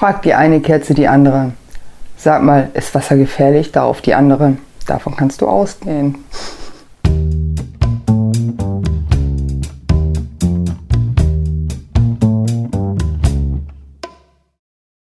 fragt die eine Kerze die andere. Sag mal, ist Wasser gefährlich? Darauf die andere. Davon kannst du ausgehen.